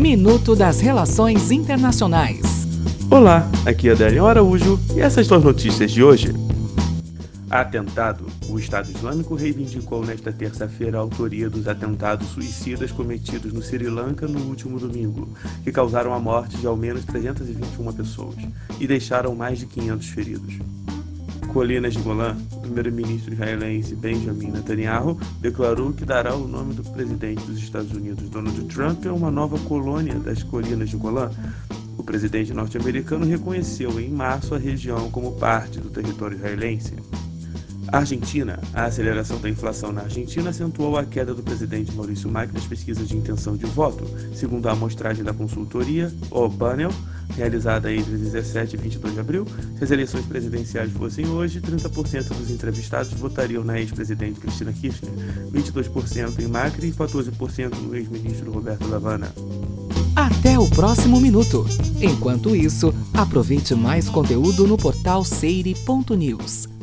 Minuto das Relações Internacionais. Olá, aqui é Adélio Araújo e essas são as notícias de hoje. Atentado. O Estado Islâmico reivindicou nesta terça-feira a autoria dos atentados suicidas cometidos no Sri Lanka no último domingo, que causaram a morte de ao menos 321 pessoas e deixaram mais de 500 feridos. Colinas de Golã, o primeiro-ministro israelense Benjamin Netanyahu declarou que dará o nome do presidente dos Estados Unidos, Donald Trump, a uma nova colônia das Colinas de Golã. O presidente norte-americano reconheceu em março a região como parte do território israelense. Argentina. A aceleração da inflação na Argentina acentuou a queda do presidente Maurício Macri nas pesquisas de intenção de voto. Segundo a amostragem da consultoria, o Panel, realizada entre 17 e 22 de abril, se as eleições presidenciais fossem hoje, 30% dos entrevistados votariam na ex-presidente Cristina Kirchner, 22% em Macri e 14% no ex-ministro Roberto Lavana. Até o próximo minuto. Enquanto isso, aproveite mais conteúdo no portal seire.news.